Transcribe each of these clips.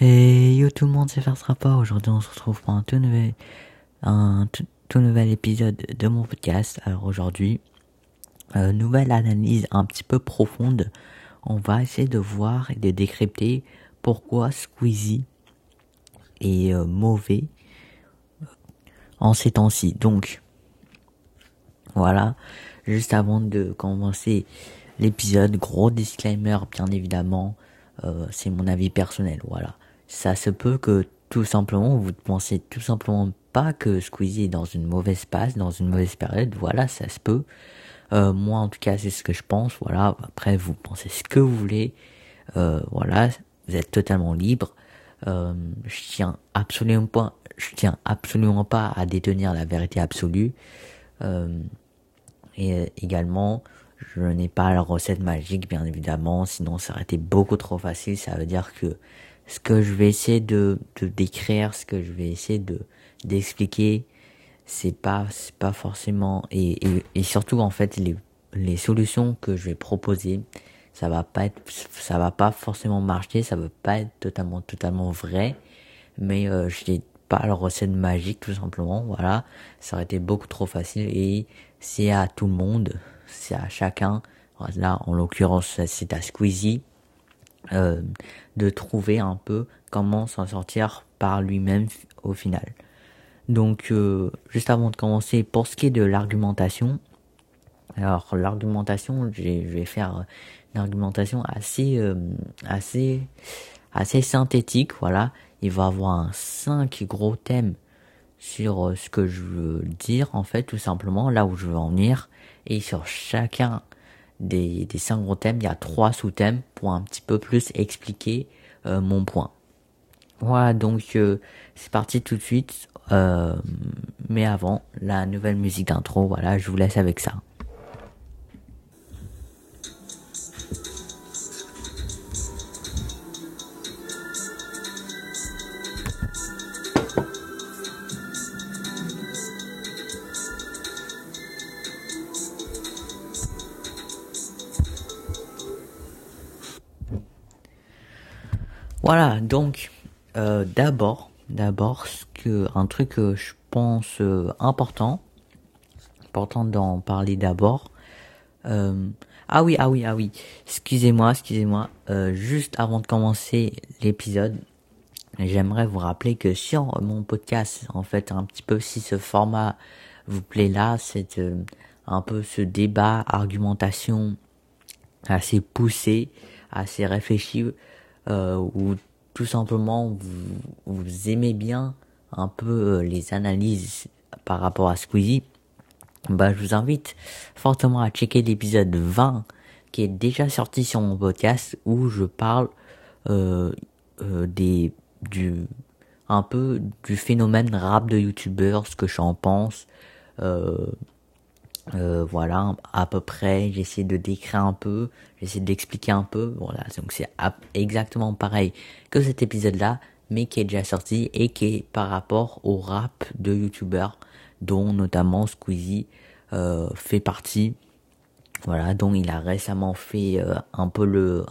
Et yo tout le monde, c'est Faire. Aujourd'hui, on se retrouve pour un tout nouvel, un tout, nouvel épisode de mon podcast. Alors aujourd'hui, euh, nouvelle analyse un petit peu profonde. On va essayer de voir et de décrypter pourquoi Squeezie est euh, mauvais euh, en ces temps-ci. Donc, voilà. Juste avant de commencer l'épisode, gros disclaimer, bien évidemment. Euh, c'est mon avis personnel, voilà ça se peut que tout simplement vous ne pensez tout simplement pas que Squeezie est dans une mauvaise passe, dans une mauvaise période, voilà, ça se peut. Euh, moi en tout cas c'est ce que je pense, voilà, après vous pensez ce que vous voulez, euh, voilà, vous êtes totalement libre. Euh, je tiens absolument pas, je tiens absolument pas à détenir la vérité absolue. Et également, je n'ai pas la recette magique, bien évidemment, sinon ça aurait été beaucoup trop facile. Ça veut dire que ce que je vais essayer de, décrire, ce que je vais essayer de d'expliquer, c'est pas pas forcément et, surtout en fait les solutions que je vais proposer, ça va pas va pas forcément marcher, ça va pas être totalement totalement vrai, mais euh, je n'ai pas la recette magique tout simplement, voilà, ça aurait été beaucoup trop facile et c'est à tout le monde, c'est à chacun. Là, en l'occurrence, c'est à Squeezie euh, de trouver un peu comment s'en sortir par lui-même au final. Donc, euh, juste avant de commencer, pour ce qui est de l'argumentation, alors l'argumentation, je vais faire une argumentation assez, euh, assez, assez synthétique. Voilà, il va avoir cinq gros thèmes sur ce que je veux dire en fait, tout simplement là où je veux en venir, et sur chacun des, des cinq gros thèmes, il y a trois sous-thèmes pour un petit peu plus expliquer euh, mon point. Voilà, donc euh, c'est parti tout de suite. Euh, mais avant, la nouvelle musique d'intro, voilà, je vous laisse avec ça. Voilà, donc euh, d'abord, d'abord, ce que un truc je pense euh, important, important d'en parler d'abord. Euh, ah oui, ah oui, ah oui. Excusez-moi, excusez-moi. juste avant de commencer l'épisode, j'aimerais vous rappeler que sur mon podcast, en fait, un petit peu si ce format vous plaît là, c'est un peu ce débat, argumentation assez poussé, assez réfléchi euh, ou tout simplement vous, aimez bien un peu euh, les analyses par rapport à Squeezie, bah, je vous invite fortement à checker l'épisode 20 qui est déjà sorti sur mon podcast où je parle euh, euh, des du un peu du phénomène rap de youtubeurs, ce que j'en pense, euh, euh, voilà, à peu près, j'essaie de décrire un peu, j'essaie d'expliquer un peu, voilà, donc c'est exactement pareil que cet épisode-là, mais qui est déjà sorti et qui est par rapport au rap de youtubeurs, dont notamment Squeezie euh, fait partie, voilà, dont il a récemment fait euh, un peu le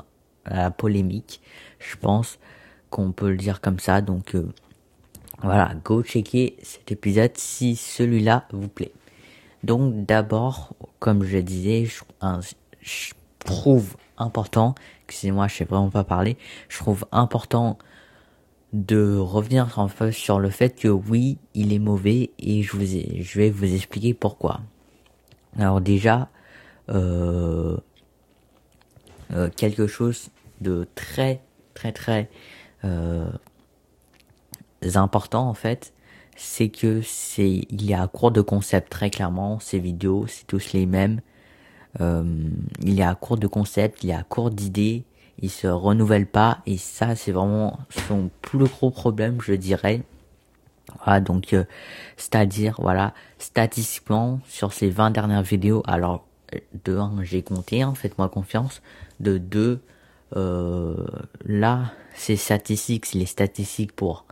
la polémique, je pense qu'on peut le dire comme ça, donc voilà, go checker cet épisode si celui-là vous plaît. Donc d'abord, comme je disais, je, trouve important, excusez-moi, je sais vraiment pas parler, je trouve important de revenir en fait sur le fait que oui, il est mauvais et je vais vous expliquer pourquoi. Alors déjà, euh, euh, quelque chose de très très très euh, important en fait, c'est que c'est il y a à court de concept très clairement. Ces vidéos c'est tous les mêmes. Euh, il est à court de concept il est à court d'idées. Il se renouvelle pas. Et ça c'est vraiment son plus gros problème je dirais. Voilà donc euh, c'est-à-dire voilà statistiquement sur ces 20 dernières vidéos alors de 1 j'ai compté hein, faites-moi confiance. De 2 euh, là c'est statistiques les statistiques pour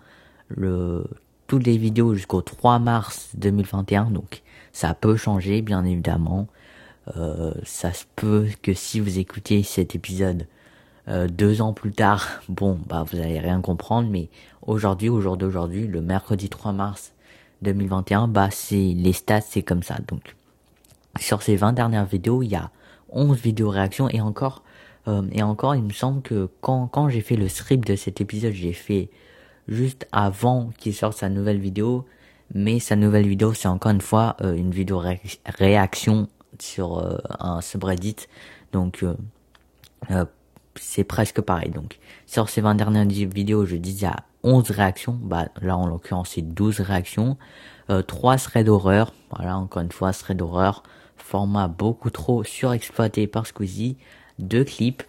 le toutes les vidéos jusqu'au 3 mars 2021, donc ça peut changer bien évidemment. Euh, ça se peut que si vous écoutez cet épisode euh, deux ans plus tard, bon, bah vous allez rien comprendre, mais aujourd'hui, au jour d'aujourd'hui, le mercredi 3 mars 2021, bah c'est les stats, c'est comme ça. Donc sur ces 20 dernières vidéos, il y a 11 vidéos réactions et encore euh, et encore, il me semble que quand quand j'ai fait le script de cet épisode, j'ai fait juste avant qu'il sorte sa nouvelle vidéo, mais sa nouvelle vidéo, c'est encore une fois euh, une vidéo réaction sur euh, un subreddit. Donc c'est presque pareil. Donc, sur ces 20 dernières vidéos, je disais à 11 réactions. Bah, là, en l'occurrence, c'est 12 réactions. Euh, 3 threads d'horreur. Voilà, encore une fois, thread d'horreur. Format beaucoup trop surexploité par Squeezie. Deux clips.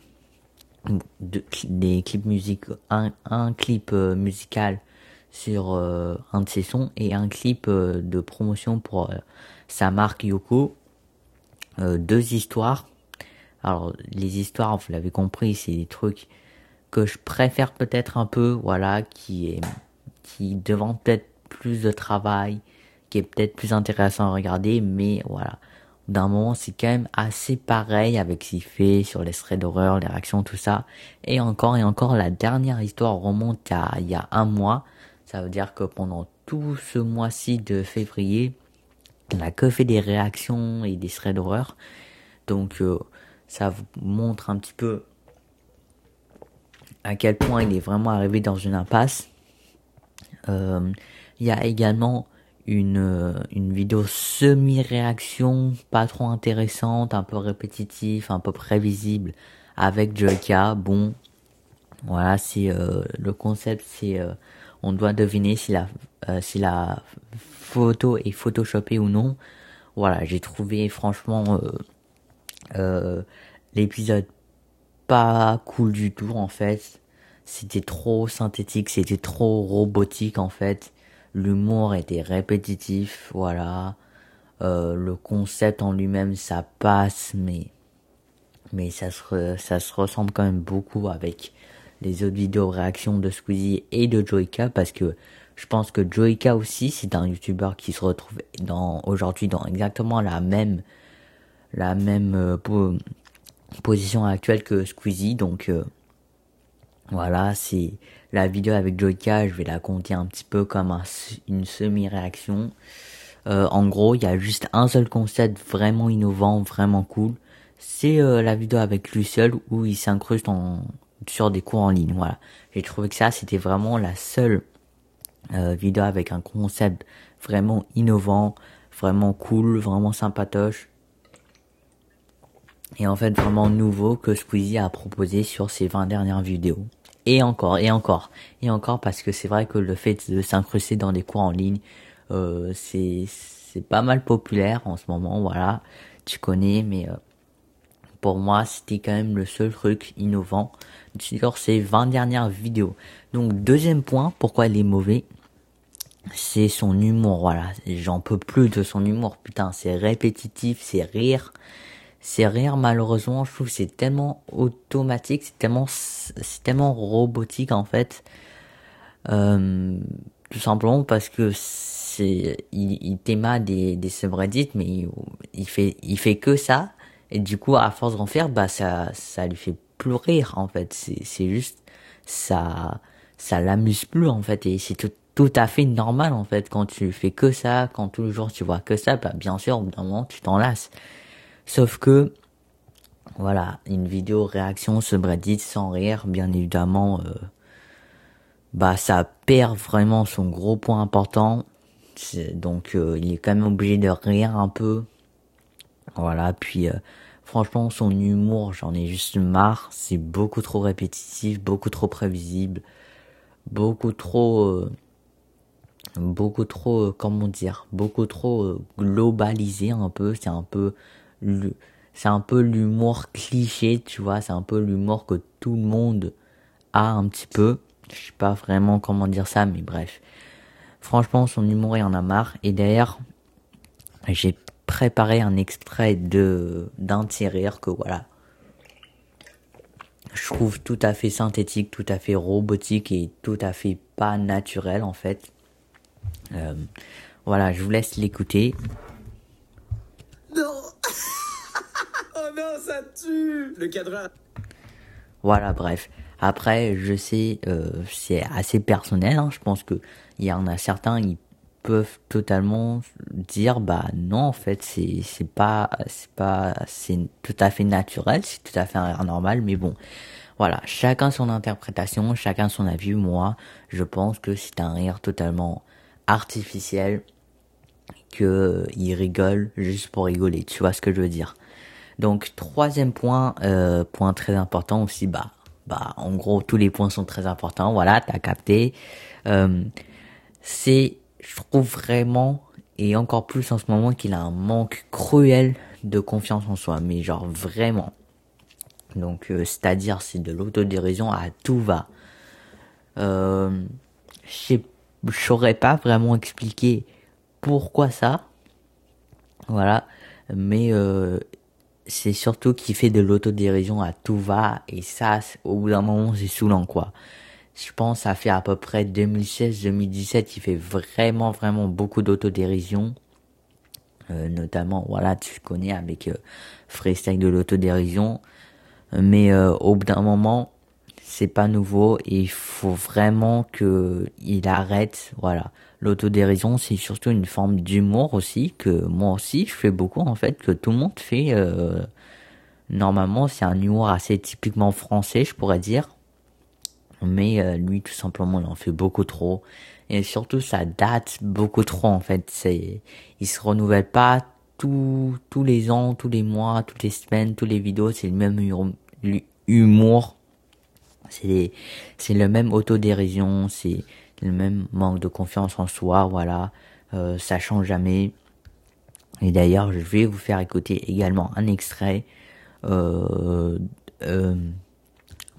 Deux, des clips musicaux. Un, un clip euh, musical sur euh, un de ses sons et un clip euh, de promotion pour sa marque Yoko. deux histoires alors les histoires, vous l'avez compris, c'est des trucs que je préfère peut-être un peu, voilà, qui est qui demandent peut-être plus de travail, qui est peut-être plus intéressant à regarder, mais voilà. D'un moment, c'est quand même assez pareil avec ce qu'il fait sur les threads d'horreur, les réactions, tout ça. Et encore et encore, la dernière histoire remonte à il y a un mois. Ça veut dire que pendant tout ce mois-ci de février, on a que fait des réactions et des threads d'horreur. Donc, euh, ça vous montre un petit peu à quel point il est vraiment arrivé dans une impasse. Euh, il y a également une, une vidéo semi-réaction, pas trop intéressante, un peu répétitif, un peu prévisible, avec Joyka. Bon, voilà, c'est euh, le concept, c'est euh, on doit deviner si la si la photo est photoshopée ou non. Voilà, j'ai trouvé franchement euh, l'épisode pas cool du tout en fait. C'était trop synthétique, c'était trop robotique en fait. L'humour était répétitif, voilà. Euh, le concept en lui-même ça passe, mais mais ça se ressemble quand même beaucoup avec les autres vidéos réactions de Squeezie et de Joyka parce que je pense que Joyka aussi c'est un youtubeur qui se retrouve aujourd'hui dans exactement la même la même euh, position actuelle que Squeezie. Donc euh, voilà, c'est la vidéo avec Joyka. Je vais la compter un petit peu comme une semi-réaction. Euh, en gros, il y a juste un seul concept vraiment innovant, vraiment cool. C'est la vidéo avec lui seul où il s'incruste sur des cours en ligne. Voilà, j'ai trouvé que ça c'était vraiment la seule vidéo avec un concept vraiment innovant, vraiment cool, vraiment sympatoche et en fait vraiment nouveau que Squeezie a proposé sur ses 20 dernières vidéos. Et encore, et encore, et encore parce que c'est vrai que le fait de s'incruster dans des cours en ligne, euh, c'est c'est pas mal populaire en ce moment, voilà, tu connais, mais euh, pour moi c'était quand même le seul truc innovant. Sur ces 20 dernières vidéos. Donc deuxième point, pourquoi il est mauvais, c'est son humour, voilà, j'en peux plus de son humour, putain, c'est répétitif, c'est rire, c'est rire malheureusement je trouve c'est tellement automatique c'est tellement c'est tellement robotique en fait. Euh, tout simplement parce que c'est il, il des des subreddits mais il, il, fait il fait que ça. Et du coup à force d'en faire bah ça ça lui fait plus rire en fait. C'est c'est juste ça ça l'amuse plus en fait. Et c'est tout tout à fait normal en fait. Quand tu fais que ça quand tous les jours tu vois que ça bah bien sûr au bout d'un moment tu t'en lasses Sauf que, voilà, une vidéo réaction subreddit sans rire, bien évidemment, euh, bah ça perd vraiment son gros point important. Donc euh, il est quand même obligé de rire un peu. Voilà, puis euh, franchement son humour, j'en ai juste marre. C'est beaucoup trop répétitif, beaucoup trop prévisible, beaucoup trop beaucoup trop comment dire beaucoup trop globalisé un peu c'est un peu c'est un peu l'humour cliché, tu vois, c'est un peu l'humour que tout le monde a un petit peu. Je sais pas vraiment comment dire ça, mais bref. Franchement, son humour, il en a marre. Et d'ailleurs, j'ai préparé un extrait de d'un de que voilà. Je trouve tout à fait synthétique, tout à fait robotique et tout à fait pas naturel en fait. Euh, voilà, je vous laisse l'écouter. Ça tue Le cadre. Voilà, bref. Après, je sais, euh, c'est assez personnel. Hein. Je pense que il y en a certains, ils peuvent totalement dire, bah non, en fait, c'est c'est pas c'est pas c'est tout à fait naturel, c'est tout à fait normal. Mais bon, voilà, chacun son interprétation, chacun son avis. Moi, je pense que c'est un rire totalement artificiel, que il rigole juste pour rigoler. Tu vois ce que je veux dire? Donc troisième point, euh, point très important aussi, bah bah en gros tous les points sont très importants. Voilà, t'as capté. Euh, c'est, je trouve vraiment et encore plus en ce moment qu'il a un manque cruel de confiance en soi, mais genre vraiment. Donc euh, c'est-à-dire c'est de l'autodérision à tout va. Euh, je saurais pas vraiment expliquer pourquoi ça. Voilà, mais euh, c'est surtout qu'il fait de l'autodérision à tout va et ça au bout d'un moment c'est saoulant quoi. Je pense ça fait à peu près 2016-2017 il fait vraiment vraiment beaucoup d'autodérision. Euh, notamment voilà tu connais avec euh, freestyle de l'autodérision mais euh, au bout d'un moment c'est pas nouveau et il faut vraiment que il arrête voilà l'autodérision c'est surtout une forme d'humour aussi que moi aussi je fais beaucoup en fait que tout le monde fait euh, normalement c'est un humour assez typiquement français je pourrais dire. Mais euh, lui tout simplement il en fait beaucoup trop. Et surtout ça date beaucoup trop en fait. C'est il se renouvelle pas tous tous les ans tous les mois toutes les semaines tous les vidéos. C'est le même humour. C'est c'est le même autodérision c'est le même manque de confiance en soi voilà euh, ça change jamais et d'ailleurs je vais vous faire écouter également un extrait euh, euh,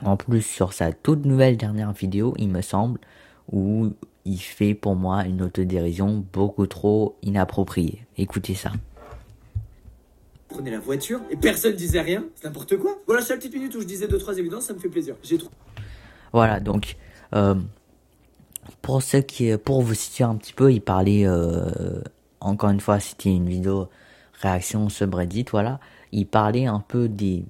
en plus sur sa toute nouvelle dernière vidéo il me semble où il fait pour moi une autodérision beaucoup trop inappropriée écoutez ça prenais la voiture et personne disait rien, c'est n'importe quoi. Voilà, chaque petite minute où je disais deux trois évidences, ça me fait plaisir. J'ai trop. Voilà, donc euh, pour ceux qui, pour vous situer un petit peu, il parlait euh, encore une fois, c'était une vidéo réaction subreddit, voilà. Il parlait un peu des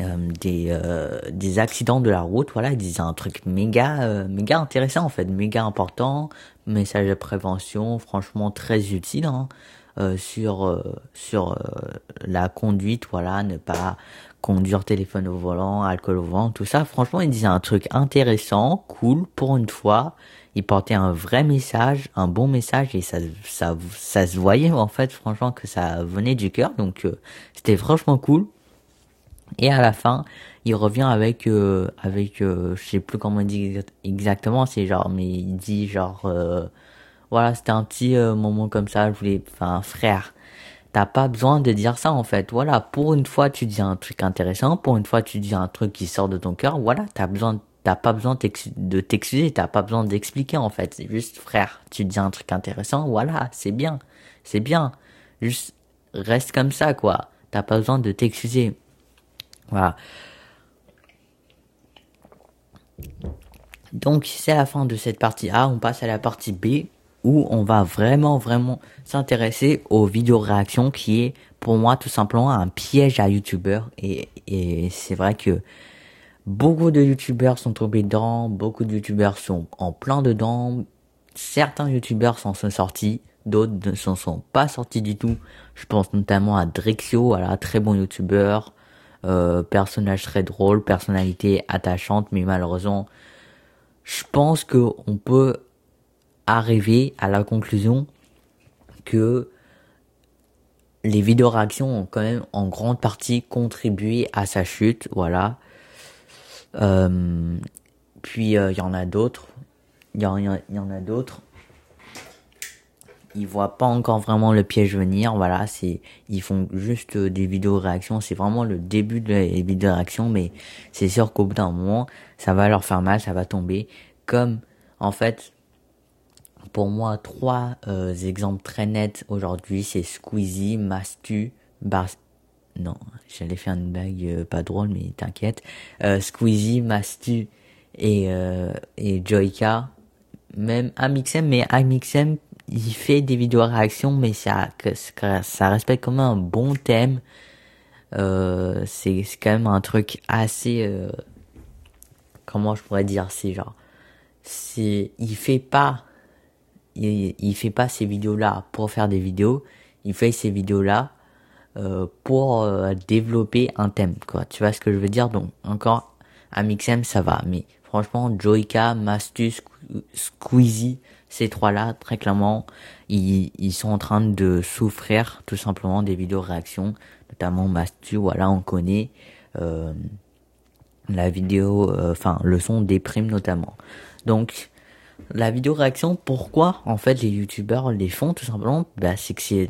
euh, des euh, des accidents de la route, voilà. Il disait un truc méga euh, méga intéressant en fait, méga important, message de prévention, franchement très utile. Hein. Euh, sur euh, sur euh, la conduite, voilà, ne pas conduire téléphone au volant, alcool au volant, tout ça. Franchement, il disait un truc intéressant, cool pour une fois. Il portait un vrai message, un bon message et ça ça ça se voyait en fait franchement que ça venait du cœur. Donc c'était franchement cool. Et à la fin, il revient avec avec je sais plus comment il dit exactement, c'est genre mais il dit genre voilà, c'était un petit euh, moment comme ça, je voulais, enfin, frère, t'as pas besoin de dire ça en fait. Voilà, pour une fois tu dis un truc intéressant, pour une fois tu dis un truc qui sort de ton cœur, voilà, t'as besoin, t'as pas besoin de t'excuser, t'as pas besoin d'expliquer en fait. C'est juste, frère, tu dis un truc intéressant, voilà, c'est bien, c'est bien. Juste, reste comme ça quoi. T'as pas besoin de t'excuser. Voilà. Donc c'est la fin de cette partie A, on passe à la partie B où on va vraiment vraiment s'intéresser aux vidéos réactions qui est pour moi tout simplement un piège à youtubeurs. Et, et c'est vrai que beaucoup de youtubeurs sont tombés dedans, beaucoup de youtubeurs sont en plein dedans, certains youtubeurs s'en sont sortis, d'autres ne s'en sont pas sortis du tout. Je pense notamment à Drexio, voilà, très bon youtubeur, euh, personnage très drôle, personnalité attachante, mais malheureusement, je pense que on peut arriver à la conclusion que les vidéos réactions ont quand même en grande partie contribué à sa chute, voilà. Euh, puis euh, il y en a d'autres, il y, en, y en a d'autres. Ils voient pas encore vraiment le piège venir, voilà. C'est, ils font juste des vidéos réactions. C'est vraiment le début des vidéos réactions, mais c'est sûr qu'au bout d'un moment, ça va leur faire mal, ça va tomber. Comme en fait, pour moi, trois euh, exemples très nets aujourd'hui, c'est Squeezie, Mastu, Bar... Non, j'allais faire une blague euh, pas drôle, mais t'inquiète. Euh, Squeezie, Mastu et, euh, et Joyka. Même Amixem, mais Amixem, il fait des vidéos réactions, mais ça, ça respecte quand même un bon thème. euh, c'est quand même un truc assez euh, comment je pourrais dire c'est genre c'est il fait pas il, il fait pas ces vidéos là pour faire des vidéos. Il fait ces vidéos là euh, pour euh, développer un thème quoi. Tu vois ce que je veux dire? Donc encore Amixem ça va. Mais franchement Joika Mastus Squeezie ces trois là très clairement ils, ils sont en train de souffrir tout simplement des vidéos réactions. Notamment Mastu voilà on connaît euh, la vidéo euh, enfin le son déprime notamment. Donc la vidéo réaction pourquoi en fait les youtubeurs les font tout simplement bah, c'est que c'est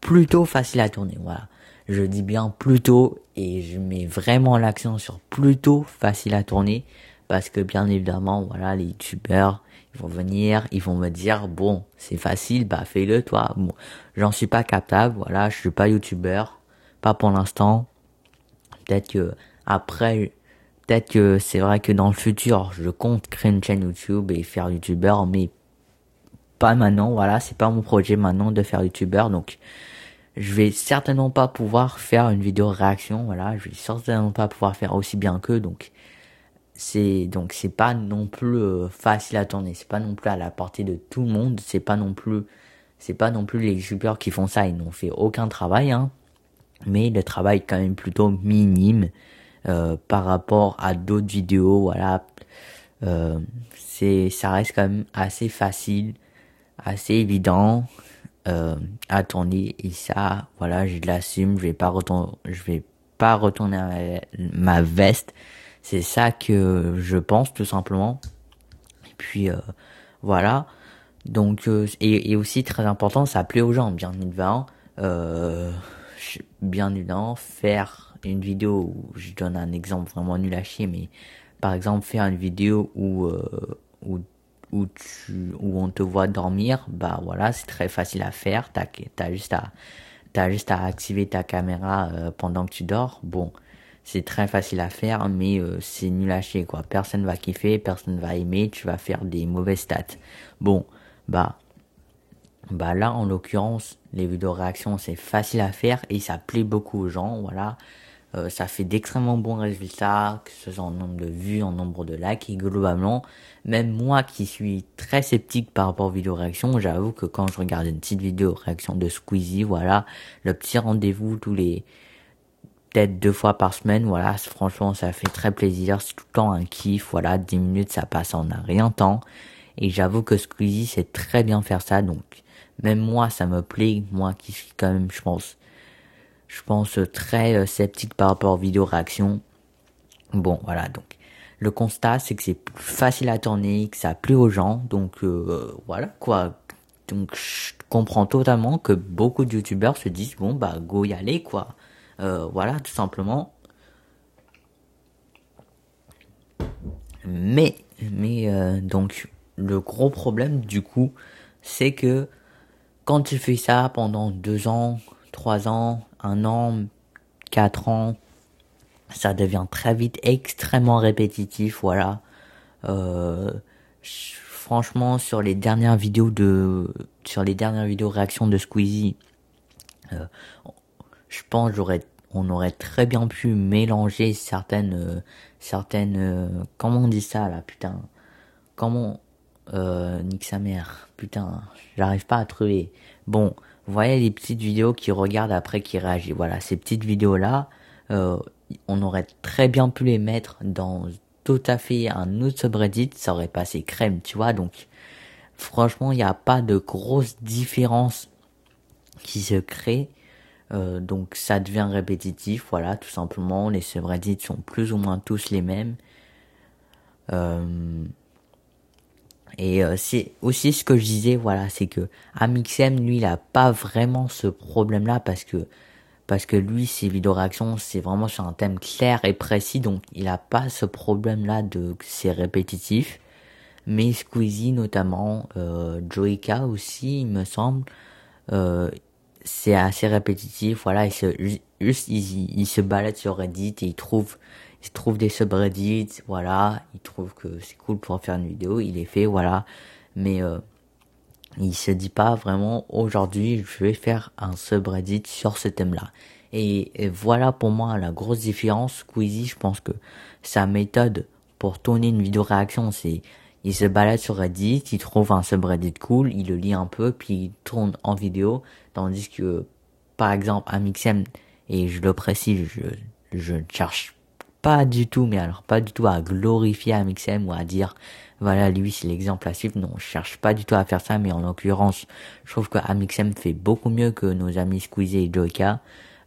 plutôt facile à tourner. Voilà. Je dis bien plutôt et je mets vraiment l'accent sur plutôt facile à tourner parce que bien évidemment, voilà, les youtubeurs, ils vont venir, ils vont me dire bon, c'est facile, bah fais-le toi. Bon, j'en suis pas capable, voilà, je suis pas youtubeur, pas pour l'instant. Peut-être que après peut-être que c'est vrai que dans le futur, je compte créer une chaîne YouTube et faire youtubeur mais pas maintenant, voilà, c'est pas mon projet maintenant de faire youtubeur, donc je vais certainement pas pouvoir faire une vidéo réaction, voilà, je vais certainement pas pouvoir faire aussi bien qu'eux, donc c'est donc c'est pas non plus euh, facile à tourner, c'est pas non plus à la portée de tout le monde, c'est pas non plus c'est pas non plus les youtubeurs qui font ça, ils n'ont fait aucun travail, hein, mais le travail est quand même plutôt minime euh, par rapport à d'autres vidéos, voilà, euh, c'est ça reste quand même assez facile assez évident euh, à et ça voilà je l'assume. Je vais pas retourner je vais pas retourner ma, veste. C'est ça que je pense tout simplement. Et puis euh, voilà. Donc euh, et, et, aussi très important ça plaît aux gens. Bien évidemment bien évidemment faire une vidéo où je donne un exemple vraiment nul à chier mais par exemple faire une vidéo où où où tu où on te voit dormir, bah voilà, c'est très facile à faire. T'as as juste à t'as juste à activer ta caméra euh, pendant que tu dors. Bon, c'est très facile à faire, mais euh, c'est nul à chier quoi. Personne va kiffer, personne va aimer. Tu vas faire des mauvaises stats. Bon, bah bah là en l'occurrence les vidéos réactions c'est facile à faire et ça plaît beaucoup aux gens voilà euh, ça fait d'extrêmement bons résultats, que ce soit en nombre de vues, en nombre de likes, et globalement, même moi qui suis très sceptique par rapport aux vidéos réactions, j'avoue que quand je regarde une petite vidéo réaction de Squeezie, voilà, le petit rendez-vous tous les peut-être deux fois par semaine, voilà, franchement ça fait très plaisir, c'est tout le temps un kiff, voilà, 10 minutes ça passe en un rien temps, et j'avoue que Squeezie sait très bien faire ça, donc même moi ça me plaît, moi qui suis quand même, je pense, je pense, très euh, sceptique par rapport aux vidéos réactions. Bon, voilà, donc le constat, c'est que c'est plus facile à tourner, que ça plaît aux gens, donc euh, voilà quoi. Donc je comprends totalement que beaucoup de youtubeurs se disent bon bah go y aller quoi. Euh, voilà, tout simplement. Mais, mais donc le gros problème du coup, c'est que quand tu fais ça pendant deux ans, trois ans, un an, quatre ans, ça devient très vite extrêmement répétitif, voilà. Euh, franchement, sur les dernières vidéos de, sur les dernières vidéos réactions de Squeezie, euh, je pense j'aurais, on aurait très bien pu mélanger certaines, euh, certaines, comment on dit ça là, putain, comment, euh, nique sa mère, putain, j'arrive pas à trouver. Bon, vous voyez les petites vidéos qui regardent après qui réagissent. Voilà, ces petites vidéos là, euh, on aurait très bien pu les mettre dans tout à fait un autre subreddit, ça aurait passé crème, tu vois. Donc, franchement, il n'y a pas de grosse différence qui se crée. Euh, donc, ça devient répétitif, voilà, tout simplement. Les subreddits sont plus ou moins tous les mêmes. Euh, et euh, c'est aussi ce que je disais, voilà, c'est que Amixem, lui, il a pas vraiment ce problème-là parce que parce que lui, ses vidéos réactions, c'est vraiment sur un thème clair et précis, donc il a pas ce problème-là de c'est répétitif. Mais Squeezie notamment, euh, Joika aussi, il me semble, euh, c'est assez répétitif. Voilà, il se juste il se balade sur Reddit et il trouve il trouve des subreddits, voilà, il trouve que c'est cool pour faire une vidéo, il est fait, voilà, mais euh, il se dit pas vraiment aujourd'hui je vais faire un subreddit sur ce thème-là. Et, voilà pour moi la grosse différence. Squeezie, je pense que sa méthode pour tourner une vidéo réaction, c'est il se balade sur Reddit, il trouve un subreddit cool, il le lit un peu, puis il tourne en vidéo, tandis que, par exemple, Amixem, et je le précise, je, je ne cherche pas du tout, mais alors pas du tout à glorifier Amixem ou à dire, voilà, lui c'est l'exemple à suivre. Non, je cherche pas du tout à faire ça, mais en l'occurrence, je trouve que Amixem fait beaucoup mieux que nos amis Squeezie et Joyka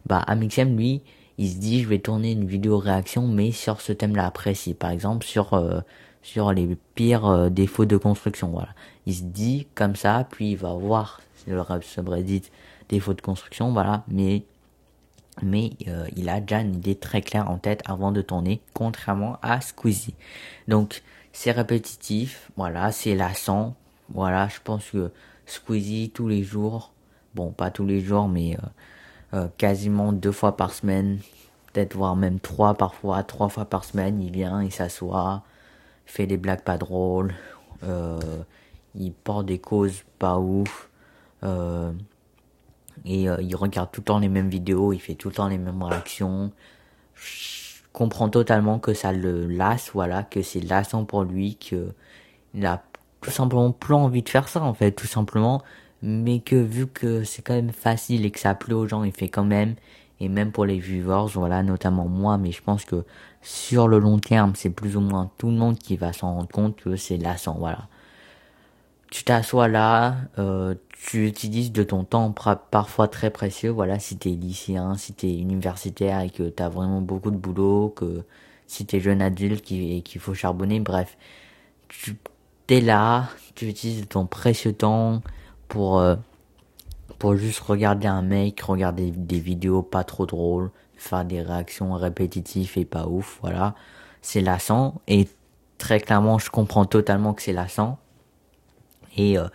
bah Amixem lui, il se dit je vais tourner une vidéo réaction mais sur ce thème-là précis, par exemple sur euh, sur les pires euh, défauts de construction, voilà. Il se dit comme ça, puis il va voir le subreddit défauts de construction, voilà, mais mais euh, il a déjà une idée très claire en tête avant de tourner, contrairement à Squeezie. Donc c'est répétitif, voilà, c'est lassant, voilà, je pense que Squeezie tous les jours, bon pas tous les jours, mais euh, quasiment deux fois par semaine, peut-être voire même trois parfois, trois fois par semaine, il vient, il s'assoit, fait des blagues pas drôles, euh, il porte des causes pas ouf, euh, et il regarde tout le temps les mêmes vidéos, il fait tout le temps les mêmes réactions. Je comprends totalement que ça le lasse, voilà, que c'est lassant pour lui, que il a tout simplement plus envie de faire ça en fait, tout simplement mais que vu que c'est quand même facile et que ça plaît aux gens, il fait quand même, et même pour les viewers, voilà, notamment moi, mais je pense que sur le long terme, c'est plus ou moins tout le monde qui va s'en rendre compte que c'est lassant, voilà. Tu t'assois là, euh, tu utilises de ton temps parfois très précieux, voilà, si t'es lycéen, si t'es universitaire et que t'as vraiment beaucoup de boulot, que si t'es jeune adulte et qu'il faut charbonner, bref, tu t'es là, tu utilises ton précieux temps, pour euh, pour juste regarder un mec, regarder des vidéos pas trop drôles, faire des réactions répétitives et pas ouf, voilà. C'est lassant et très clairement, je comprends totalement que c'est lassant. Et euh,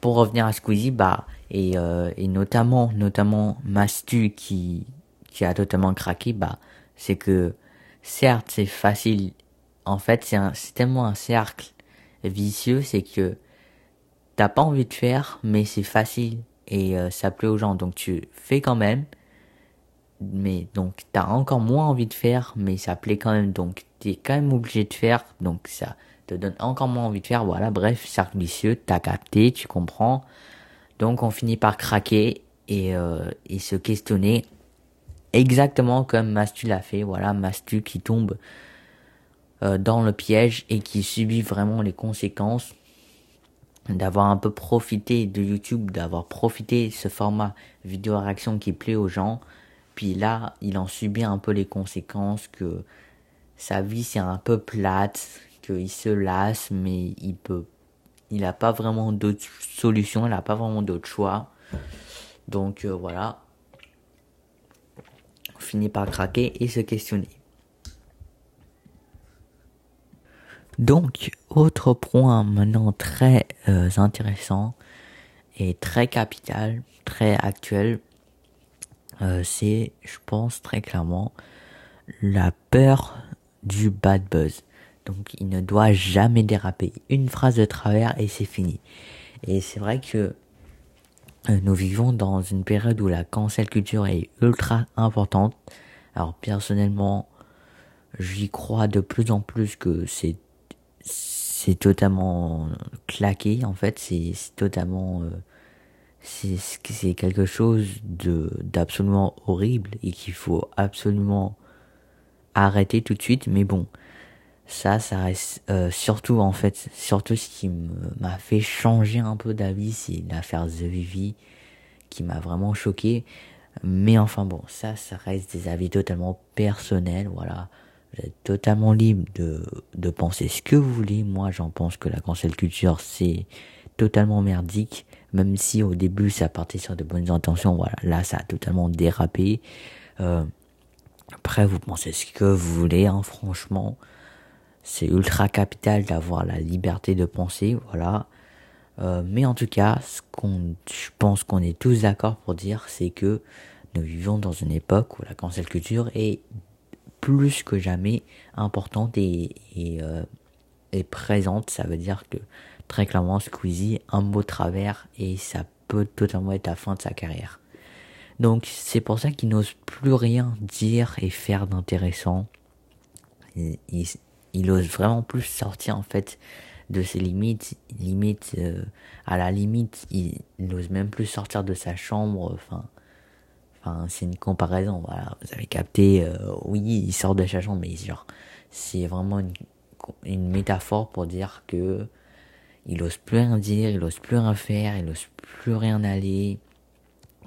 pour revenir à Squeezie, bah et euh, et notamment notamment Mastu qui qui a totalement craqué, bah c'est que certes c'est facile. En fait, c'est c'est tellement un cercle vicieux, c'est que t'as pas envie de faire, mais c'est facile et euh, ça plaît aux gens, donc tu fais quand même. Mais donc t'as encore moins envie de faire, mais ça plaît quand même, donc t'es quand même obligé de faire, donc ça donne encore moins envie de faire. Voilà, bref, cercle vicieux, t'as capté, tu comprends. Donc on finit par craquer et, euh, se questionner exactement comme Mastu l'a fait. Voilà, Mastu qui tombe euh, dans le piège et qui subit vraiment les conséquences d'avoir un peu profité de YouTube, d'avoir profité de ce format vidéo réaction qui plaît aux gens. Puis là, il en subit un peu les conséquences que sa vie c'est un peu plate, qu'il se lasse, mais il peut, il a pas vraiment d'autres solutions, il a pas vraiment d'autres choix. Donc euh, voilà, on finit par craquer et se questionner. Donc, autre point maintenant très euh, intéressant et très capital, très actuel, euh, c'est, je pense très clairement, la peur du bad buzz. Donc, il ne doit jamais déraper. Une phrase de travers et c'est fini. Et c'est vrai que euh, nous vivons dans une période où la cancel culture est ultra importante. Alors personnellement, j'y crois de plus en plus que c'est c'est totalement claqué en fait c'est totalement euh, c'est quelque chose de d'absolument horrible et qu'il faut absolument arrêter tout de suite mais bon ça ça reste euh, surtout en fait surtout ce qui m'a fait changer un peu d'avis c'est l'affaire The Vivi qui m'a vraiment choqué mais enfin bon ça ça reste des avis totalement personnels voilà vous êtes totalement libre de, de penser ce que vous voulez. Moi, j'en pense que la cancel culture, c'est totalement merdique. Même si au début, ça partait sur de bonnes intentions. Voilà, là, ça a totalement dérapé. Euh, après, vous pensez ce que vous voulez, hein, franchement. C'est ultra capital d'avoir la liberté de penser, voilà. Euh, mais en tout cas, ce qu'on, je pense qu'on est tous d'accord pour dire, c'est que nous vivons dans une époque où la cancel culture est plus que jamais importante et, et, euh, présente. Ça veut dire que très clairement Squeezie, un mot travers et ça peut totalement être la fin de sa carrière. Donc c'est pour ça qu'il n'ose plus rien dire et faire d'intéressant. Ose vraiment plus sortir en fait de ses limites. Limite, euh, à la limite, il n'ose même plus sortir de sa chambre. Enfin, enfin c'est une comparaison. Voilà, vous avez capté. Euh, oui, il sort de sa chambre, mais genre, c'est vraiment une, une métaphore pour dire que il ose plus rien dire, il ose plus rien faire, il ose plus rien aller.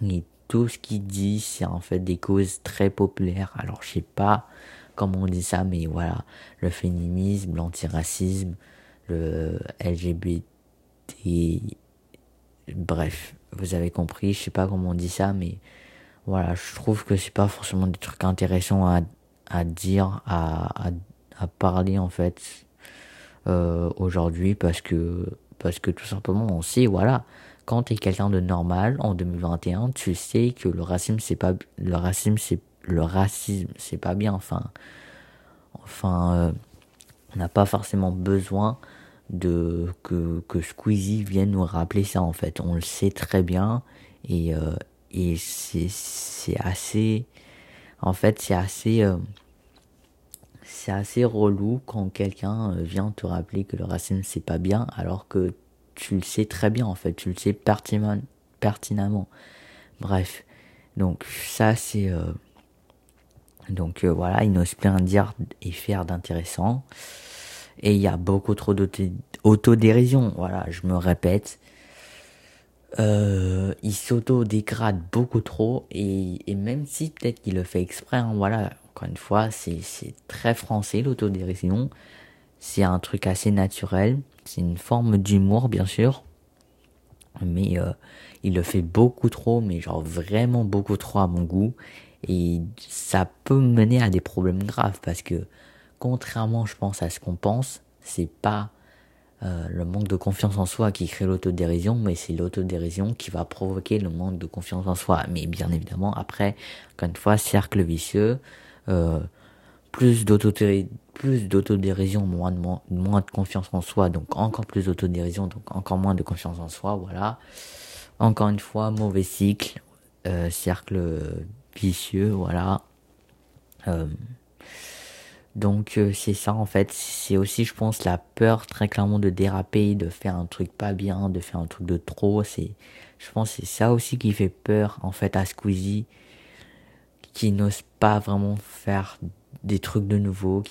Et tout ce qu'il dit, c'est en fait des causes très populaires. Alors je sais pas comment on dit ça, mais voilà, le féminisme, l'antiracisme, le LGBT, bref, vous avez compris, je sais pas comment on dit ça, mais voilà, je trouve que c'est pas forcément des trucs intéressants à, à dire, à, à, parler en fait euh, aujourd'hui parce que parce que tout simplement on sait voilà quand tu es quelqu'un de normal en 2021 tu sais que le racisme c'est pas le racisme c'est le racisme c'est pas bien enfin enfin euh, on n'a pas forcément besoin de que que Squeezie vienne nous rappeler ça en fait. On le sait très bien et euh, et c'est c'est assez en fait c'est assez euh, c'est assez relou quand quelqu'un euh, vient te rappeler que le racisme c'est pas bien alors que tu le sais très bien en fait, tu le sais pertinemment. Bref, donc ça c'est euh, donc euh, voilà, il n'ose rien dire et faire d'intéressant. Et il y a beaucoup trop d'autodérision, voilà, je me répète. Euh, il s'auto-dégrade beaucoup trop et, et même si peut-être qu'il le fait exprès, hein, voilà, encore une fois, c'est très français l'autodérision. C'est un truc assez naturel. C'est une forme d'humour, bien sûr. Mais euh, il le fait beaucoup trop, mais genre vraiment beaucoup trop à mon goût. Et ça peut mener à des problèmes graves parce que, contrairement, je pense, à ce qu'on pense, c'est pas euh, le manque de confiance en soi qui crée l'autodérision, mais c'est l'autodérision qui va provoquer le manque de confiance en soi. Mais bien évidemment, après, encore une fois, cercle vicieux, euh, plus d'autodérision, moins de, moins de confiance en soi, donc encore plus d'autodérision, donc encore moins de confiance en soi, voilà. Encore une fois, mauvais cycle, euh, cercle vicieux, voilà. Euh, donc euh, c'est ça en fait, c'est aussi je pense la peur très clairement de déraper, de faire un truc pas bien, de faire un truc de trop, c'est je pense c'est ça aussi qui fait peur en fait à Squeezie qui n'osent pas vraiment faire des trucs de nouveau,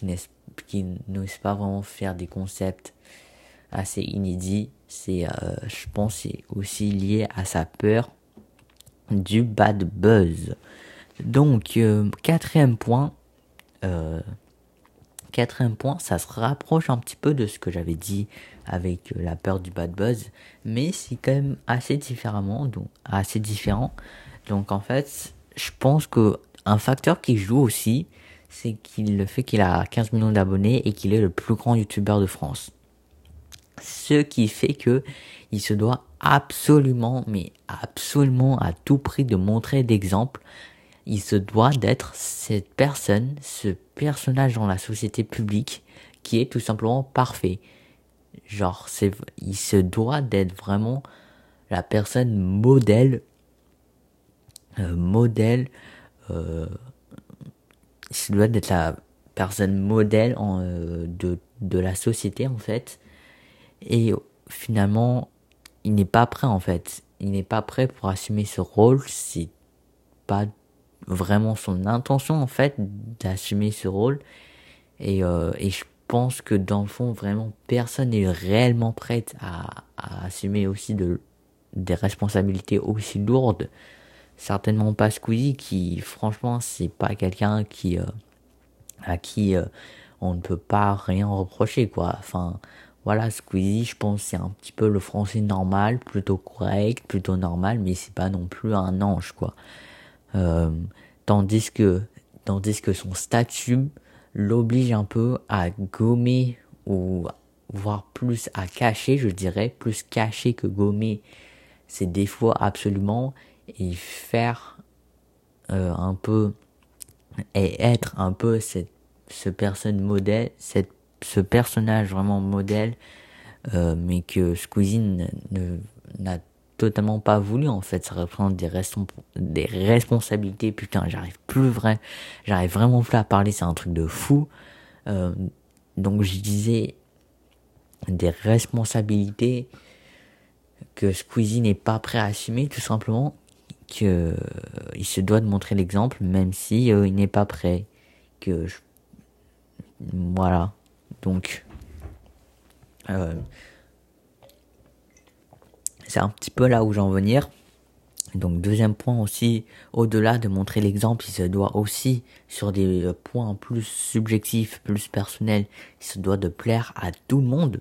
qui n'osent pas vraiment faire des concepts assez inédits. C'est, euh, je pense, c'est aussi lié à sa peur du bad buzz. Donc, euh, quatrième point, euh, quatrième point, ça se rapproche un petit peu de ce que j'avais dit avec la peur du bad buzz, mais c'est quand même assez différemment, donc assez différent. Donc en fait, je pense que un facteur qui joue aussi, c'est qu'il le fait qu'il a 15 millions d'abonnés et qu'il est le plus grand youtubeur de France. Ce qui fait que il se doit absolument, mais absolument à tout prix de montrer d'exemple. Il se doit d'être cette personne, ce personnage dans la société publique qui est tout simplement parfait. Genre, c'est, il se doit d'être vraiment la personne modèle, euh, modèle euh, il doit être la personne modèle en, euh, de, de la société en fait. Et finalement, il n'est pas prêt en fait. Il n'est pas prêt pour assumer ce rôle. C'est pas vraiment son intention en fait d'assumer ce rôle. Et, euh, et je pense que dans le fond, vraiment, personne n'est réellement prêt à, à assumer aussi de, des responsabilités aussi lourdes. Certainement pas Squeezie qui franchement c'est pas quelqu'un qui euh, à qui euh, on ne peut pas rien reprocher quoi. Enfin voilà Squeezie je pense c'est un petit peu le français normal plutôt correct plutôt normal mais c'est pas non plus un ange quoi tandis que tandis que son statut l'oblige un peu à gommer ou voire plus à cacher je dirais plus cacher que gommer. Ses défauts absolument et faire euh, un peu et être un peu cette ce personne modèle cette ce personnage vraiment modèle euh, mais que Squeezie n'a totalement pas voulu en fait. Ça représente des, des responsabilités. Putain, j'arrive plus vrai, j'arrive vraiment plus à parler. C'est un truc de fou. Euh, donc je disais des responsabilités que Squeezie n'est pas prêt à assumer, tout simplement. Que euh, il se doit de montrer l'exemple, même si euh, il n'est pas prêt. Que voilà. Donc c'est un petit peu là où j'en venir. Donc deuxième point aussi, au-delà de montrer l'exemple, il se doit aussi, sur des points plus subjectifs, plus personnels, il se doit de plaire à tout le monde.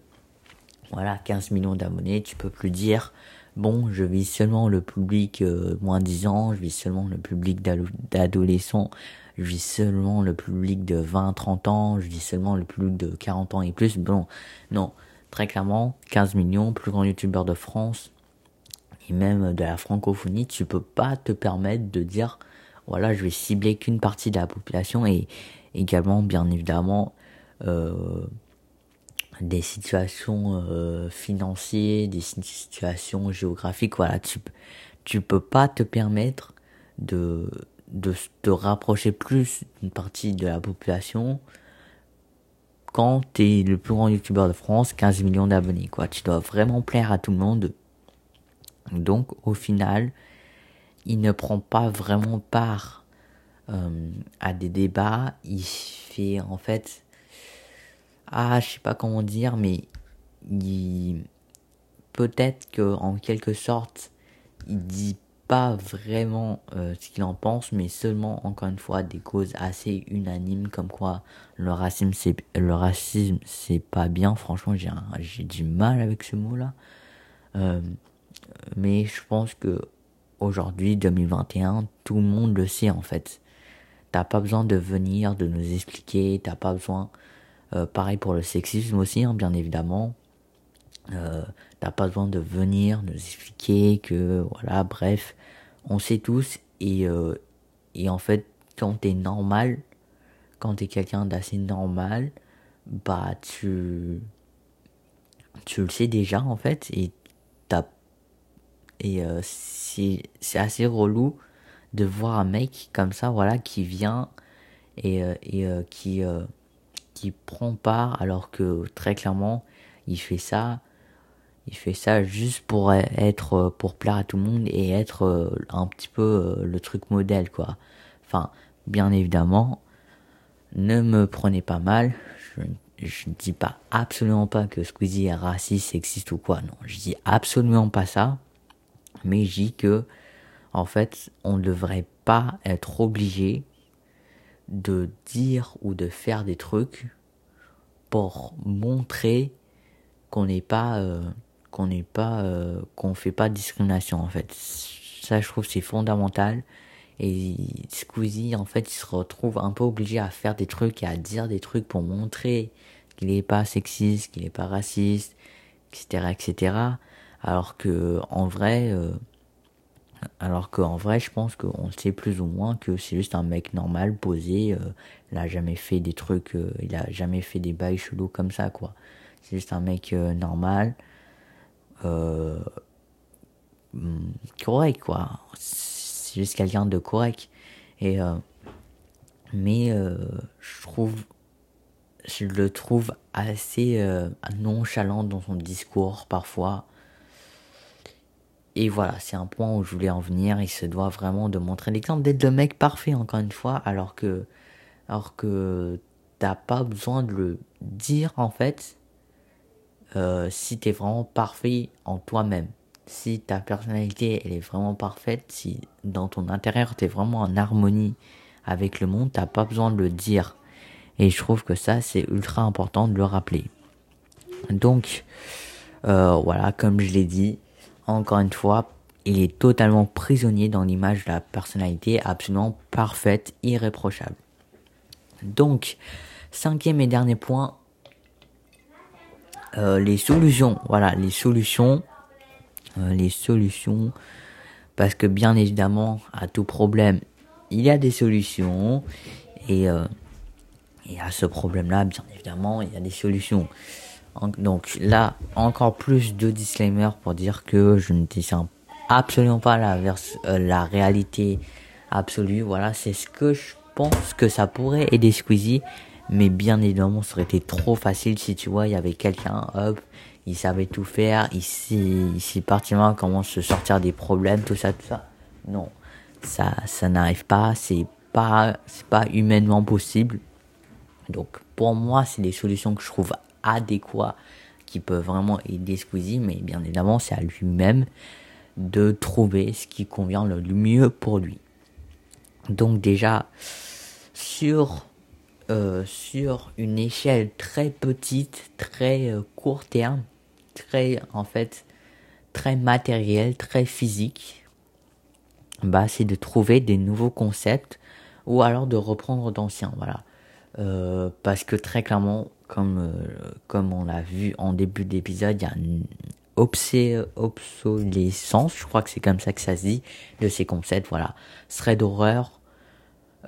Voilà, 15 millions d'abonnés, tu peux plus dire, bon, je vis seulement le public euh, moins 10 ans, je vis seulement le public d'adolescents, je vis seulement le public de 20-30 ans, je vis seulement le public de 40 ans et plus. Bon, non, très clairement, 15 millions, plus grand youtubeur de France, et même de la francophonie, tu peux pas te permettre de dire voilà, je vais cibler qu'une partie de la population et également, bien évidemment, euh, des situations euh, financières, des situations géographiques. Voilà, tu tu peux pas te permettre de de te rapprocher plus d'une partie de la population quand tu es le plus grand youtubeur de France, 15 millions d'abonnés, quoi. Tu dois vraiment plaire à tout le monde. Donc au final, il ne prend pas vraiment part euh, à des débats. Il fait en fait, ah je sais pas comment dire, mais peut-être que en quelque sorte, il dit pas vraiment euh, ce qu'il en pense, mais seulement encore une fois des causes assez unanimes comme quoi le racisme c'est le pas bien. Franchement j'ai j'ai du mal avec ce mot là. Euh, mais je pense que aujourd'hui, 2021, tout le monde le sait en fait. T'as pas besoin de venir, de nous expliquer, t'as pas besoin. Euh, pareil pour le sexisme aussi, hein, bien évidemment. Euh, t'as pas besoin de venir nous expliquer que voilà, bref, on sait tous et euh, et en fait, quand t'es normal, quand t'es quelqu'un d'assez normal, bah tu tu le sais déjà en fait et t'as et euh, c'est assez relou de voir un mec comme ça, voilà, qui vient et, euh, euh, qui, qui prend part alors que très clairement, il fait ça. Il fait ça juste pour être, pour plaire à tout le monde et être un petit peu le truc modèle, quoi. Enfin, bien évidemment, ne me prenez pas mal. Je, je ne dis pas absolument pas que Squeezie est raciste, sexiste ou quoi. Non, je dis absolument pas ça mais que en fait on ne devrait pas être obligé de dire ou de faire des trucs pour montrer qu'on n'est pas euh, qu'on n'est pas euh, qu'on fait pas de discrimination en fait. Ça je trouve c'est fondamental. Et Squeezie en fait il se retrouve un peu obligé à faire des trucs et à dire des trucs pour montrer qu'il n'est pas sexiste qu'il n'est pas raciste etc etc alors que en vrai euh, alors qu'en vrai je pense qu'on sait plus ou moins que c'est juste un mec normal posé euh, il a jamais fait des trucs euh, il a jamais fait des bails chelous comme ça quoi. C'est juste un mec normal hmm, correct quoi. C'est juste quelqu'un de correct. Et mais je trouve je le trouve assez nonchalant dans son discours parfois et voilà, c'est un point où je voulais en venir. Il se doit vraiment de montrer l'exemple, d'être le mec parfait, encore une fois, alors que, alors que t'as pas besoin de le dire, en fait, euh, si t'es vraiment parfait en toi-même. Si ta personnalité, elle est vraiment parfaite, si dans ton intérieur, t'es vraiment en harmonie avec le monde, t'as pas besoin de le dire. Et je trouve que ça, c'est ultra important de le rappeler. Donc, euh, voilà, comme je l'ai dit, encore une fois, il est totalement prisonnier dans l'image de la personnalité absolument parfaite, irréprochable. Donc, cinquième et dernier point, euh, les solutions. Voilà, les solutions. Euh, les solutions. Parce que bien évidemment, à tout problème, il y a des solutions. Et, euh, et à ce problème-là, bien évidemment, il y a des solutions. Donc là, encore plus de disclaimers pour dire que je ne dessine absolument pas la, euh, la réalité absolue. Voilà, c'est ce que je pense que ça pourrait aider Squeezie. Mais bien évidemment, ça aurait été trop facile si tu vois, il y avait quelqu'un, hop, il savait tout faire, il sait, il sait comment se sortir des problèmes, tout ça, tout ça. Non, ça, ça n'arrive pas, c'est pas, c'est pas humainement possible. Donc, pour moi, c'est des solutions que je trouve adéquates, qui peuvent vraiment aider Squeezie, mais bien évidemment, c'est à lui-même de trouver ce qui convient le mieux pour lui. Donc déjà, sur, euh, une échelle très petite, très euh, court terme, très en fait très matériel, très physique, bah c'est de trouver des nouveaux concepts ou alors de reprendre d'anciens, voilà. Euh, parce que très clairement, comme comme on l'a vu en début d'épisode, il y a une obsolescence, je crois que c'est comme ça que ça se dit, de ces concepts, voilà. Thread d'horreur,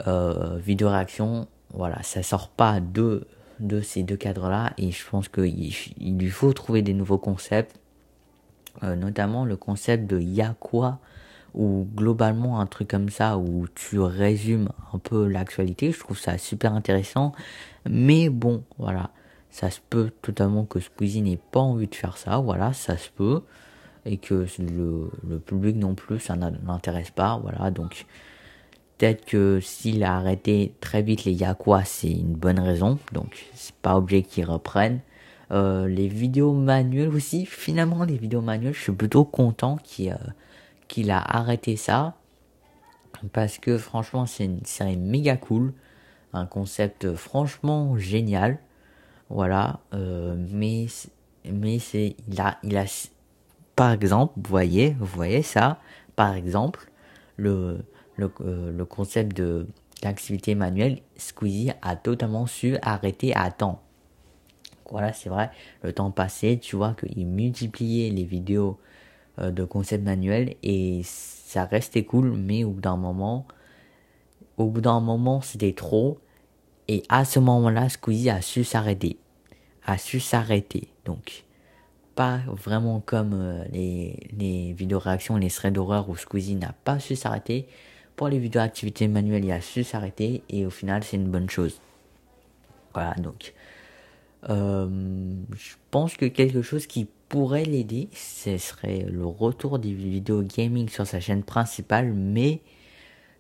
euh, vidéo réaction, voilà, ça sort pas de, de ces deux cadres-là, et je pense qu'il il lui faut trouver des nouveaux concepts, euh, notamment le concept de y'a quoi, ou globalement un truc comme ça, où tu résumes un peu l'actualité, je trouve ça super intéressant, mais bon, voilà ça se peut totalement que Squeezie n'ait pas envie de faire ça, voilà, ça se peut, et que le, public non plus, ça n'intéresse pas, voilà, donc peut-être que s'il a arrêté très vite les Yakwa, c'est une bonne raison, donc c'est pas obligé qu'il reprenne. Euh, les vidéos manuelles aussi, finalement les vidéos manuelles, je suis plutôt content qu'il euh, qu'il a arrêté ça, parce que franchement c'est une série méga cool, un concept franchement génial. Voilà, euh, mais c'est il a il a par exemple, vous voyez, vous voyez ça, par exemple, le le, euh, concept de l'activité manuelle, Squeezie a totalement su arrêter à temps. Voilà, c'est vrai, le temps passé, tu vois qu'il multipliait les vidéos euh, de concept manuel et ça restait cool, mais au bout d'un moment, au bout d'un moment, c'était trop et à ce moment-là, Squeezie a su s'arrêter. A su s'arrêter. Donc, pas vraiment comme euh, les, les vidéos réactions, les threads d'horreur où Squeezie n'a pas su s'arrêter. Pour les vidéos activités manuelles, il a su s'arrêter et au final, c'est une bonne chose. Voilà, donc. Euh, je pense que quelque chose qui pourrait l'aider, ce serait le retour des vidéos gaming sur sa chaîne principale, mais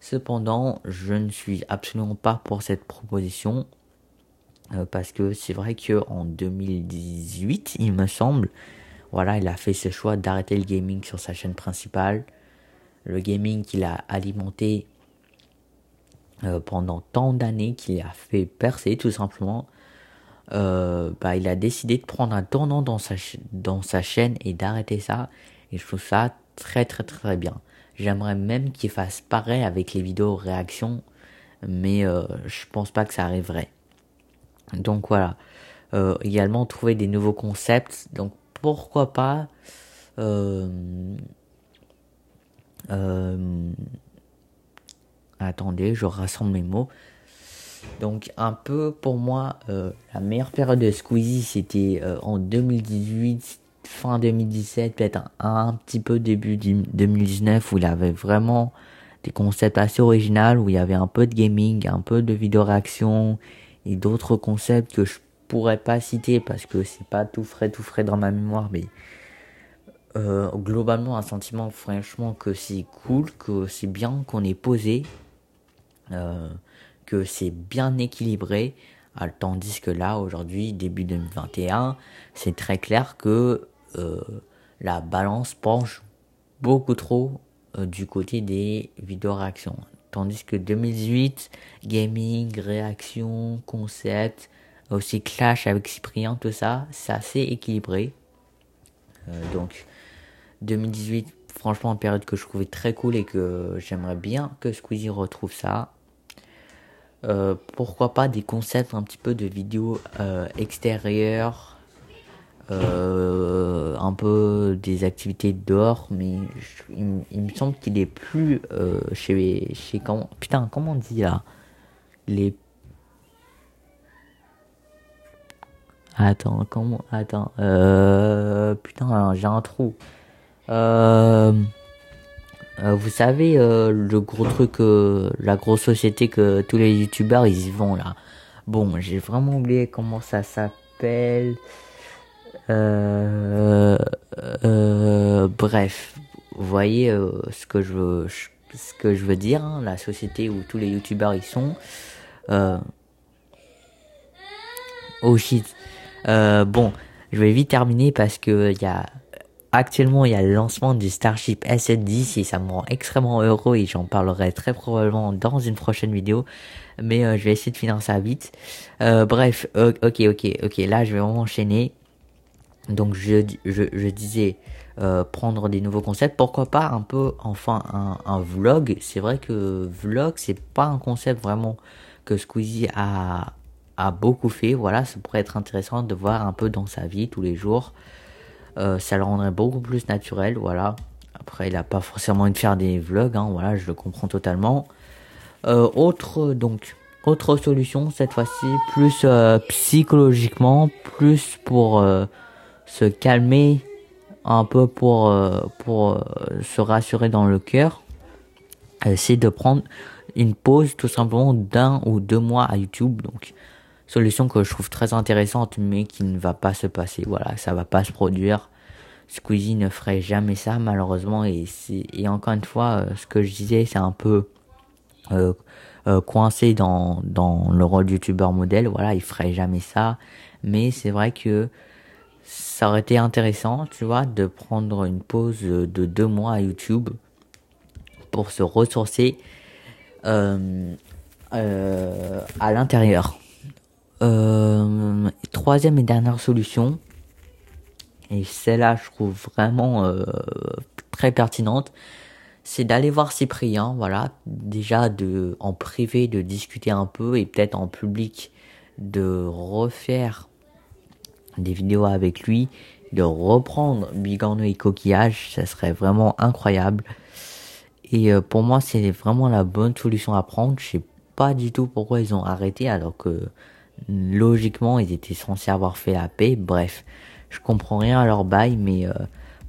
Cependant, je ne suis absolument pas pour cette proposition euh, parce que c'est vrai que en 2018, il me semble, voilà, il a fait ce choix d'arrêter le gaming sur sa chaîne principale, le gaming qu'il a alimenté euh, pendant tant d'années, qu'il a fait percer tout simplement. Euh, bah, il a décidé de prendre un tournant dans sa, dans sa chaîne et d'arrêter ça. Et je trouve ça très très très bien. J'aimerais même qu'il fasse pareil avec les vidéos réactions, mais euh, je pense pas que ça arriverait. Donc voilà. Euh, également trouver des nouveaux concepts. Donc pourquoi pas euh, attendez, je rassemble mes mots. Donc un peu pour moi, la meilleure période de Squeezie c'était en 2018 fin 2017, peut-être un, petit peu début 2019 où il avait vraiment des concepts assez originaux, où il y avait un peu de gaming, un peu de vidéo réaction et d'autres concepts que je pourrais pas citer parce que c'est pas tout frais, tout frais dans ma mémoire, mais euh, globalement un sentiment franchement que c'est cool, que c'est bien qu'on ait posé, euh, que c'est bien équilibré, tandis que là aujourd'hui début 2021 c'est très clair que euh, la balance penche beaucoup trop euh, du côté des vidéos réactions. Tandis que 2018, gaming, réaction, concept, aussi clash avec Cyprien, tout ça, c'est assez équilibré. Euh, donc 2018, franchement, une période que je trouvais très cool et que j'aimerais bien que Squeezie retrouve ça. Pourquoi pas des concepts un petit peu de vidéos extérieures euh, un peu des activités dehors, mais il, me semble qu'il est plus euh, chez chez comment putain comment on dit là? Les attends comment attends euh, putain j'ai un trou. Euh, Euh, vous savez, euh, le gros truc, euh, la grosse société que tous les youtubeurs ils y vont là. Bon, j'ai vraiment oublié comment ça s'appelle. Euh, euh, bref, vous voyez euh, ce que je veux, ce que je veux dire, hein, la société où tous les youtubeurs ils sont. Euh, oh shit. Euh, bon, je vais vite terminer parce que il y a actuellement il y a le lancement du Starship S710 et ça me rend extrêmement heureux et j'en parlerai très probablement dans une prochaine vidéo. Mais euh, je vais essayer de finir ça vite. Euh, bref, ok, ok, ok. Là, je vais vraiment enchaîner. Donc je, disais euh, prendre des nouveaux concepts, pourquoi pas un peu enfin un, un vlog? C'est vrai que vlog c'est pas un concept vraiment que Squeezie a, a beaucoup fait. Voilà, ça pourrait être intéressant de voir un peu dans sa vie tous les jours. Euh, ça le rendrait beaucoup plus naturel, voilà. Après, il a pas forcément envie de faire des vlogs, hein, voilà, je le comprends totalement. Euh, autre donc autre solution cette fois-ci plus euh, psychologiquement, plus pour euh, se calmer un peu pour pour se rassurer dans le cœur, c'est de prendre une pause tout simplement d'un ou deux mois à YouTube. Donc solution que je trouve très intéressante mais qui ne va pas se passer. Voilà, ça va pas se produire. Squeezie ne ferait jamais ça malheureusement et et encore une fois euh, ce que je disais c'est un peu euh, euh, coincé dans dans le rôle youtubeur modèle. Voilà, il ferait jamais ça. Mais c'est vrai que ça aurait été intéressant, tu vois, de prendre une pause de deux mois à YouTube pour se ressourcer à l'intérieur. Euh, troisième et dernière solution, et celle-là je trouve vraiment euh, très pertinente, c'est d'aller voir Cyprien, voilà, déjà de en privé de discuter un peu et peut-être en public de refaire des vidéos avec lui, de reprendre Bigorneau et Coquillage, ça serait vraiment incroyable. Et euh, pour moi, c'est vraiment la bonne solution à prendre. Je sais pas du tout pourquoi ils ont arrêté alors que logiquement ils étaient censés avoir fait la paix. Bref, je comprends rien à leur bail, mais euh,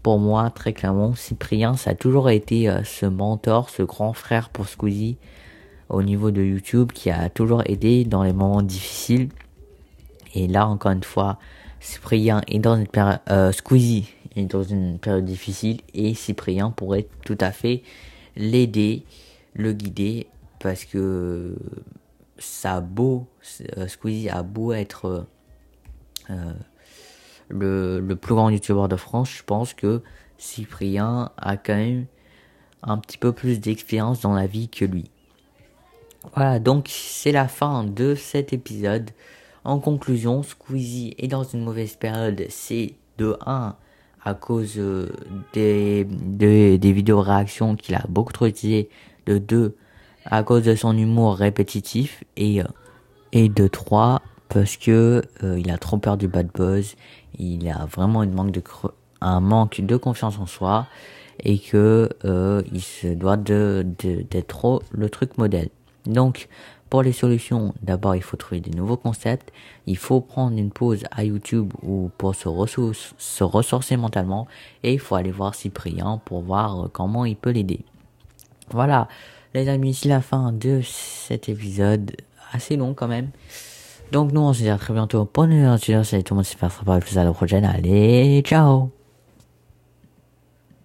pour moi, très clairement, Cyprien, ça a toujours été euh, ce mentor, ce grand frère pour Squeezie au niveau de YouTube qui a toujours aidé dans les moments difficiles. Et là, encore une fois, Cyprien dans une période, euh, Squeezie est dans une période difficile et Cyprien pourrait tout à fait l'aider, le guider parce que ça a beau, euh, Squeezie a beau être euh, le, le plus grand youtubeur de France, je pense que Cyprien a quand même un petit peu plus d'expérience dans la vie que lui. Voilà, donc c'est la fin de cet épisode. En conclusion, Squeezie est dans une mauvaise période. C'est de 1 à cause euh, des, des, des vidéos réactions qu'il a beaucoup trop utilisées. De 2 à cause de son humour répétitif. Et, euh, et de 3 parce que euh, il a trop peur du bad buzz. Il a vraiment une manque de un manque de confiance en soi et que euh, il se doit de de- d'être trop le truc modèle. Donc pour les solutions, d'abord il faut trouver des nouveaux concepts, il faut prendre une pause à YouTube ou pour se, ressource- se ressourcer mentalement et il faut aller voir Cyprien pour voir euh, comment il peut l'aider. Voilà, les amis, c'est la fin de cet épisode assez long quand même. Donc nous on se dit à très bientôt pour une nouvelle aventure. Salut tout le monde, c'est pas plus à la prochaine. Allez, ciao